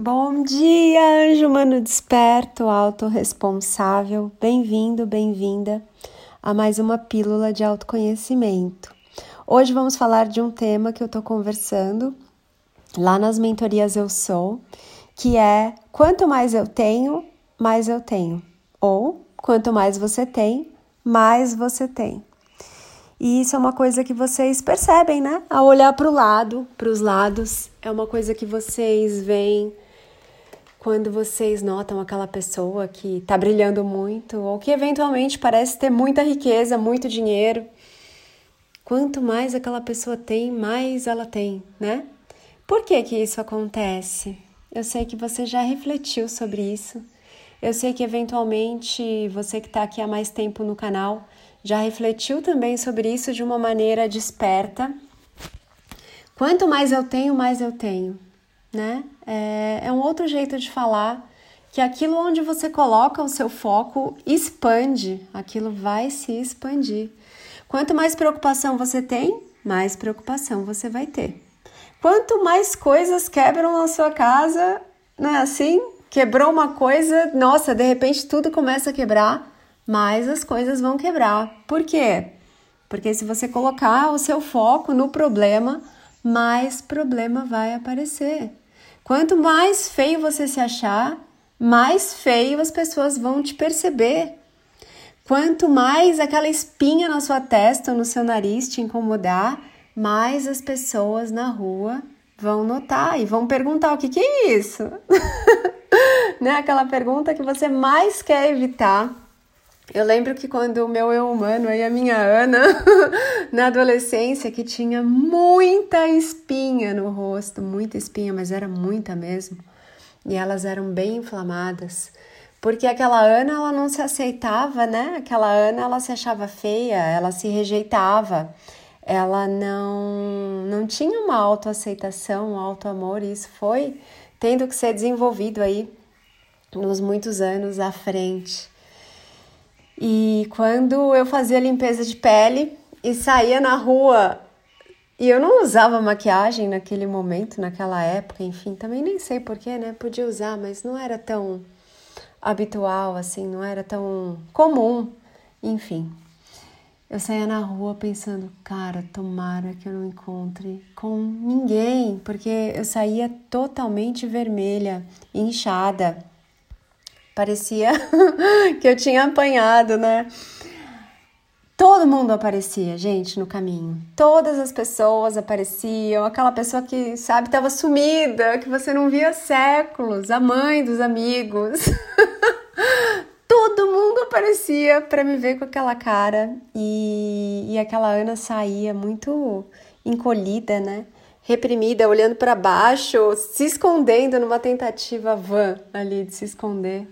Bom dia, anjo humano desperto, autorresponsável. Bem-vindo, bem-vinda a mais uma pílula de autoconhecimento. Hoje vamos falar de um tema que eu tô conversando lá nas mentorias Eu Sou, que é quanto mais eu tenho, mais eu tenho. Ou quanto mais você tem, mais você tem. E isso é uma coisa que vocês percebem, né? Ao olhar para o lado, para os lados, é uma coisa que vocês veem quando vocês notam aquela pessoa que está brilhando muito ou que eventualmente parece ter muita riqueza, muito dinheiro. Quanto mais aquela pessoa tem, mais ela tem, né? Por que que isso acontece? Eu sei que você já refletiu sobre isso. Eu sei que eventualmente você que está aqui há mais tempo no canal já refletiu também sobre isso de uma maneira desperta. Quanto mais eu tenho, mais eu tenho, né? É, é um outro jeito de falar que aquilo onde você coloca o seu foco expande, aquilo vai se expandir. Quanto mais preocupação você tem, mais preocupação você vai ter. Quanto mais coisas quebram na sua casa, não é assim? Quebrou uma coisa, nossa, de repente tudo começa a quebrar mais as coisas vão quebrar. Por quê? Porque se você colocar o seu foco no problema, mais problema vai aparecer. Quanto mais feio você se achar, mais feio as pessoas vão te perceber. Quanto mais aquela espinha na sua testa ou no seu nariz te incomodar, mais as pessoas na rua vão notar e vão perguntar o que, que é isso? né? Aquela pergunta que você mais quer evitar eu lembro que quando o meu eu humano e a minha Ana, na adolescência, que tinha muita espinha no rosto, muita espinha, mas era muita mesmo, e elas eram bem inflamadas, porque aquela Ana, ela não se aceitava, né? Aquela Ana, ela se achava feia, ela se rejeitava, ela não, não tinha uma autoaceitação, um autoamor, e isso foi tendo que ser desenvolvido aí nos muitos anos à frente. E quando eu fazia limpeza de pele e saía na rua e eu não usava maquiagem naquele momento, naquela época, enfim, também nem sei porquê, né? Podia usar, mas não era tão habitual assim, não era tão comum, enfim. Eu saía na rua pensando, cara, tomara que eu não encontre com ninguém, porque eu saía totalmente vermelha, inchada. Parecia que eu tinha apanhado, né? Todo mundo aparecia, gente, no caminho. Todas as pessoas apareciam. Aquela pessoa que, sabe, estava sumida, que você não via há séculos, a mãe dos amigos. Todo mundo aparecia para me ver com aquela cara. E, e aquela Ana saía muito encolhida, né? Reprimida, olhando para baixo, se escondendo numa tentativa vã ali de se esconder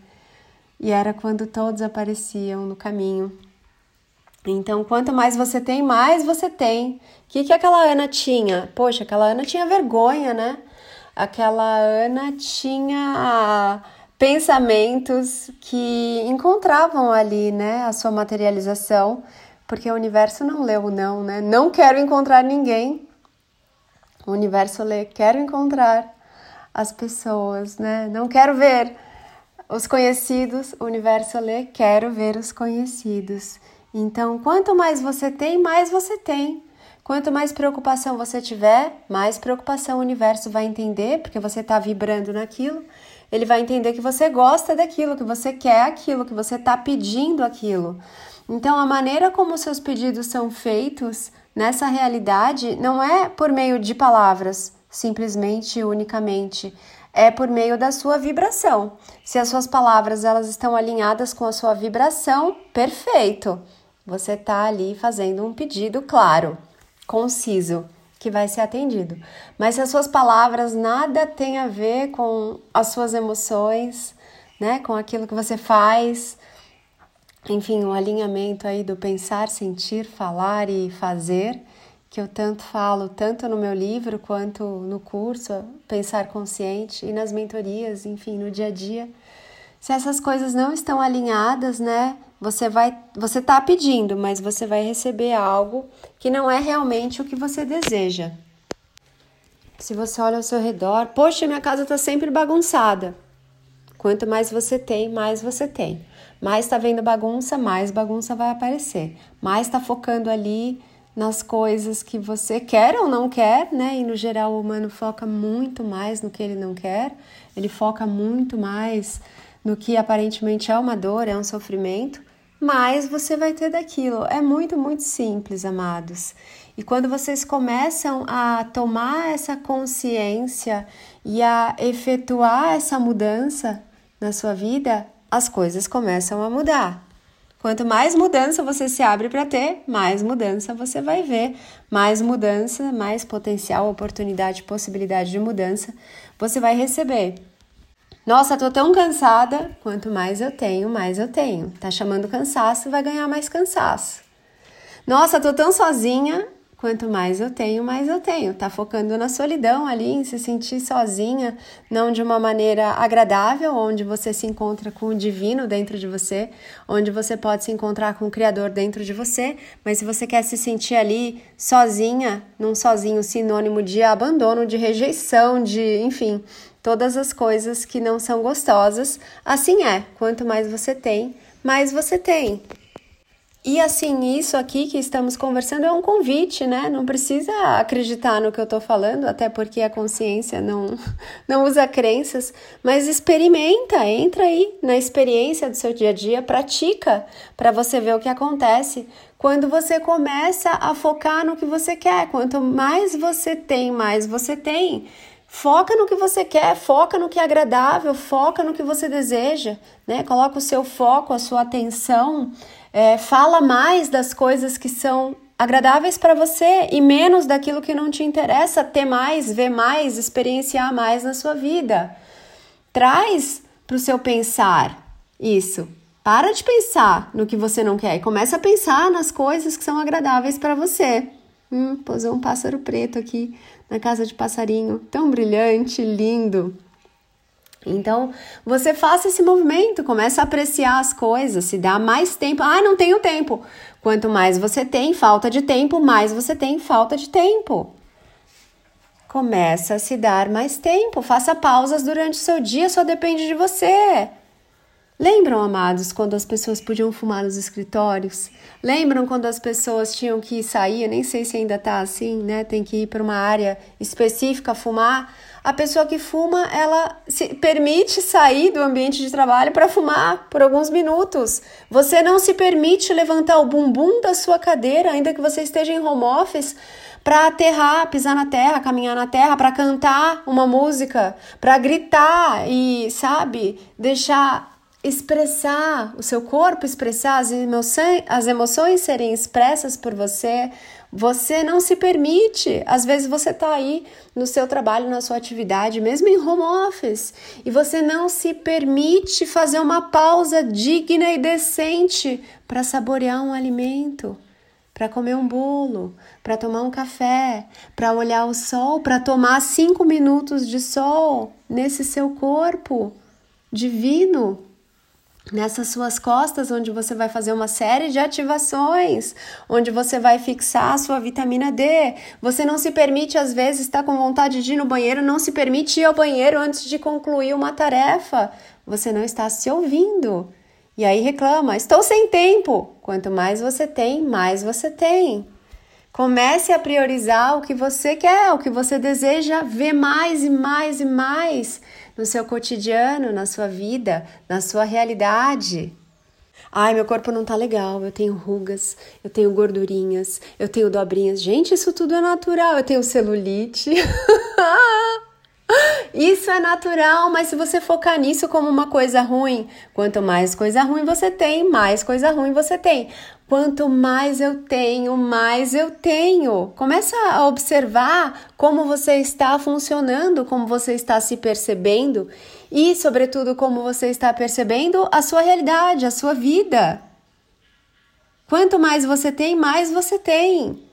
e era quando todos apareciam no caminho. Então, quanto mais você tem, mais você tem. O que, que aquela Ana tinha? Poxa, aquela Ana tinha vergonha, né? Aquela Ana tinha pensamentos que encontravam ali, né, a sua materialização, porque o universo não leu não, né? Não quero encontrar ninguém. O universo lê, quero encontrar as pessoas, né? Não quero ver os conhecidos, o universo lê, quero ver os conhecidos. Então, quanto mais você tem, mais você tem. Quanto mais preocupação você tiver, mais preocupação o universo vai entender, porque você está vibrando naquilo. Ele vai entender que você gosta daquilo, que você quer aquilo, que você está pedindo aquilo. Então, a maneira como os seus pedidos são feitos nessa realidade não é por meio de palavras, simplesmente, unicamente é por meio da sua vibração. Se as suas palavras elas estão alinhadas com a sua vibração, perfeito. Você está ali fazendo um pedido claro, conciso, que vai ser atendido. Mas se as suas palavras nada têm a ver com as suas emoções, né, com aquilo que você faz, enfim, o um alinhamento aí do pensar, sentir, falar e fazer, que eu tanto falo, tanto no meu livro quanto no curso Pensar Consciente e nas mentorias, enfim, no dia a dia. Se essas coisas não estão alinhadas, né? Você vai, você tá pedindo, mas você vai receber algo que não é realmente o que você deseja. Se você olha ao seu redor, poxa, minha casa está sempre bagunçada. Quanto mais você tem, mais você tem. Mais está vendo bagunça, mais bagunça vai aparecer. Mais está focando ali nas coisas que você quer ou não quer, né? E no geral o humano foca muito mais no que ele não quer, ele foca muito mais no que aparentemente é uma dor, é um sofrimento, mais você vai ter daquilo. É muito, muito simples, amados. E quando vocês começam a tomar essa consciência e a efetuar essa mudança na sua vida, as coisas começam a mudar. Quanto mais mudança você se abre para ter, mais mudança você vai ver, mais mudança, mais potencial, oportunidade, possibilidade de mudança você vai receber. Nossa, tô tão cansada. Quanto mais eu tenho, mais eu tenho. Tá chamando cansaço, vai ganhar mais cansaço. Nossa, tô tão sozinha. Quanto mais eu tenho, mais eu tenho. Tá focando na solidão ali, em se sentir sozinha, não de uma maneira agradável, onde você se encontra com o divino dentro de você, onde você pode se encontrar com o Criador dentro de você, mas se você quer se sentir ali sozinha, num sozinho sinônimo de abandono, de rejeição, de, enfim, todas as coisas que não são gostosas, assim é. Quanto mais você tem, mais você tem. E assim, isso aqui que estamos conversando é um convite, né? Não precisa acreditar no que eu estou falando, até porque a consciência não, não usa crenças, mas experimenta, entra aí na experiência do seu dia a dia, pratica para você ver o que acontece quando você começa a focar no que você quer. Quanto mais você tem, mais você tem. Foca no que você quer, foca no que é agradável, foca no que você deseja, né? Coloca o seu foco, a sua atenção é, fala mais das coisas que são agradáveis para você e menos daquilo que não te interessa ter mais, ver mais, experienciar mais na sua vida. Traz para o seu pensar isso. Para de pensar no que você não quer e começa a pensar nas coisas que são agradáveis para você. Hum, posou um pássaro preto aqui na casa de passarinho, tão brilhante, lindo. Então, você faça esse movimento, começa a apreciar as coisas, se dá mais tempo. Ah, não tenho tempo. Quanto mais você tem falta de tempo, mais você tem falta de tempo. Começa a se dar mais tempo, faça pausas durante o seu dia, só depende de você. Lembram, amados, quando as pessoas podiam fumar nos escritórios? Lembram quando as pessoas tinham que sair? Eu nem sei se ainda tá assim, né? Tem que ir para uma área específica fumar a pessoa que fuma, ela se permite sair do ambiente de trabalho para fumar por alguns minutos. Você não se permite levantar o bumbum da sua cadeira, ainda que você esteja em home office, para aterrar, pisar na terra, caminhar na terra, para cantar uma música, para gritar e, sabe, deixar expressar o seu corpo, expressar as emoções, as emoções serem expressas por você. Você não se permite. Às vezes você está aí no seu trabalho, na sua atividade, mesmo em home office, e você não se permite fazer uma pausa digna e decente para saborear um alimento, para comer um bolo, para tomar um café, para olhar o sol, para tomar cinco minutos de sol nesse seu corpo divino nessas suas costas, onde você vai fazer uma série de ativações, onde você vai fixar a sua vitamina D. Você não se permite, às vezes, estar tá com vontade de ir no banheiro, não se permite ir ao banheiro antes de concluir uma tarefa. Você não está se ouvindo. E aí reclama: estou sem tempo. Quanto mais você tem, mais você tem. Comece a priorizar o que você quer, o que você deseja ver mais e mais e mais no seu cotidiano, na sua vida, na sua realidade. Ai, meu corpo não tá legal, eu tenho rugas, eu tenho gordurinhas, eu tenho dobrinhas. Gente, isso tudo é natural. Eu tenho celulite. Isso é natural, mas se você focar nisso como uma coisa ruim, quanto mais coisa ruim você tem, mais coisa ruim você tem. Quanto mais eu tenho, mais eu tenho. Começa a observar como você está funcionando, como você está se percebendo e, sobretudo, como você está percebendo a sua realidade, a sua vida. Quanto mais você tem, mais você tem.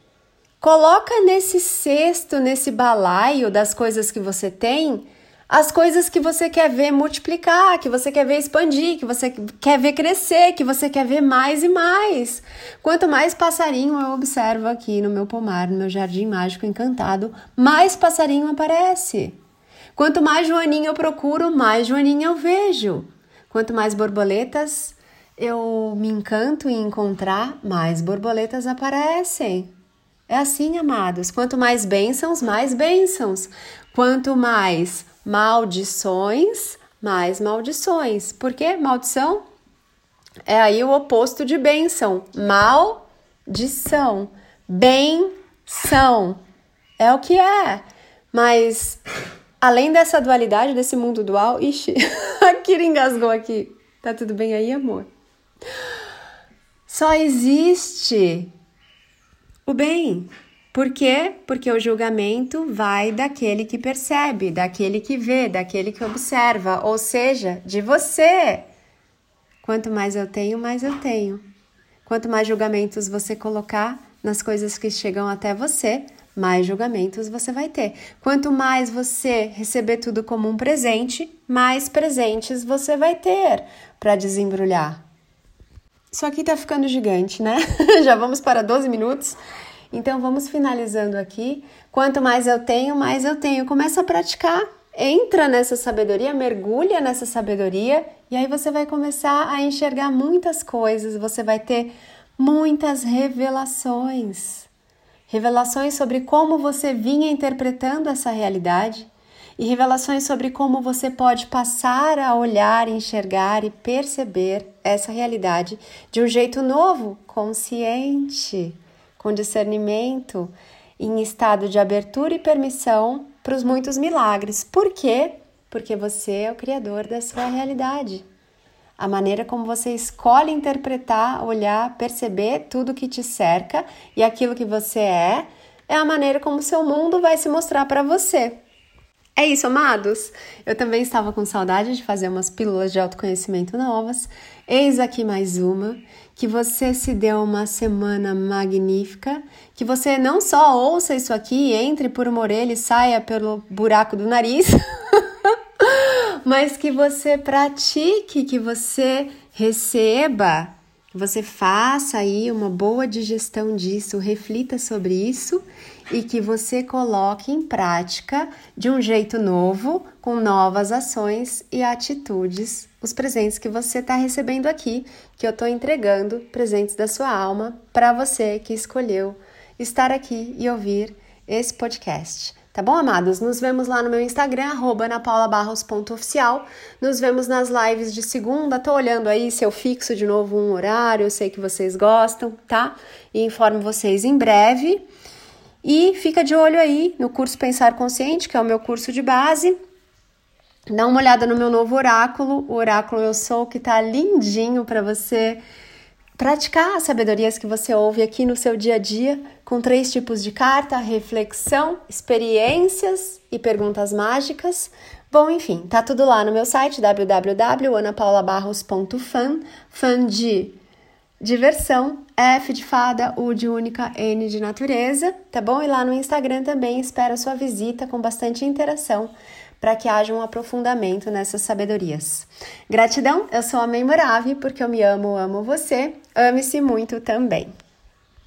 Coloca nesse cesto, nesse balaio das coisas que você tem, as coisas que você quer ver multiplicar, que você quer ver expandir, que você quer ver crescer, que você quer ver mais e mais. Quanto mais passarinho eu observo aqui no meu pomar, no meu jardim mágico encantado, mais passarinho aparece. Quanto mais joaninha eu procuro, mais joaninha eu vejo. Quanto mais borboletas eu me encanto em encontrar, mais borboletas aparecem. É assim, amados. Quanto mais bênçãos, mais bênçãos. Quanto mais maldições, mais maldições. Por quê? Maldição é aí o oposto de bênção. Maldição. Benção. É o que é. Mas além dessa dualidade, desse mundo dual, ixi, a Kira engasgou aqui. Tá tudo bem aí, amor? Só existe o bem. Por quê? Porque o julgamento vai daquele que percebe, daquele que vê, daquele que observa, ou seja, de você. Quanto mais eu tenho, mais eu tenho. Quanto mais julgamentos você colocar nas coisas que chegam até você, mais julgamentos você vai ter. Quanto mais você receber tudo como um presente, mais presentes você vai ter para desembrulhar. Isso aqui tá ficando gigante, né? Já vamos para 12 minutos. Então vamos finalizando aqui. Quanto mais eu tenho, mais eu tenho. Começa a praticar. Entra nessa sabedoria, mergulha nessa sabedoria e aí você vai começar a enxergar muitas coisas, você vai ter muitas revelações. Revelações sobre como você vinha interpretando essa realidade e revelações sobre como você pode passar a olhar, enxergar e perceber essa realidade de um jeito novo, consciente com discernimento, em estado de abertura e permissão para os muitos milagres. Por quê? Porque você é o criador da sua realidade. A maneira como você escolhe interpretar, olhar, perceber tudo que te cerca e aquilo que você é, é a maneira como seu mundo vai se mostrar para você. É isso, amados! Eu também estava com saudade de fazer umas pílulas de autoconhecimento novas. Eis aqui mais uma. Que você se deu uma semana magnífica. Que você não só ouça isso aqui, entre por uma orelha e saia pelo buraco do nariz, mas que você pratique, que você receba, você faça aí uma boa digestão disso, reflita sobre isso e que você coloque em prática de um jeito novo, com novas ações e atitudes, os presentes que você está recebendo aqui, que eu estou entregando, presentes da sua alma, para você que escolheu estar aqui e ouvir esse podcast. Tá bom, amados? Nos vemos lá no meu Instagram, arroba napaulabarros.oficial. Nos vemos nas lives de segunda. Tô olhando aí se eu fixo de novo um horário, eu sei que vocês gostam, tá? E informo vocês em breve. E fica de olho aí no curso Pensar Consciente, que é o meu curso de base. Dá uma olhada no meu novo oráculo, o oráculo Eu Sou, que tá lindinho para você praticar as sabedorias que você ouve aqui no seu dia a dia, com três tipos de carta: reflexão, experiências e perguntas mágicas. Bom, enfim, tá tudo lá no meu site www.anapaulabarros.fan, fan de diversão, F de fada, U de única, N de natureza, tá bom? E lá no Instagram também espero a sua visita com bastante interação para que haja um aprofundamento nessas sabedorias. Gratidão, eu sou a Memorável porque eu me amo, amo você. Ame-se muito também.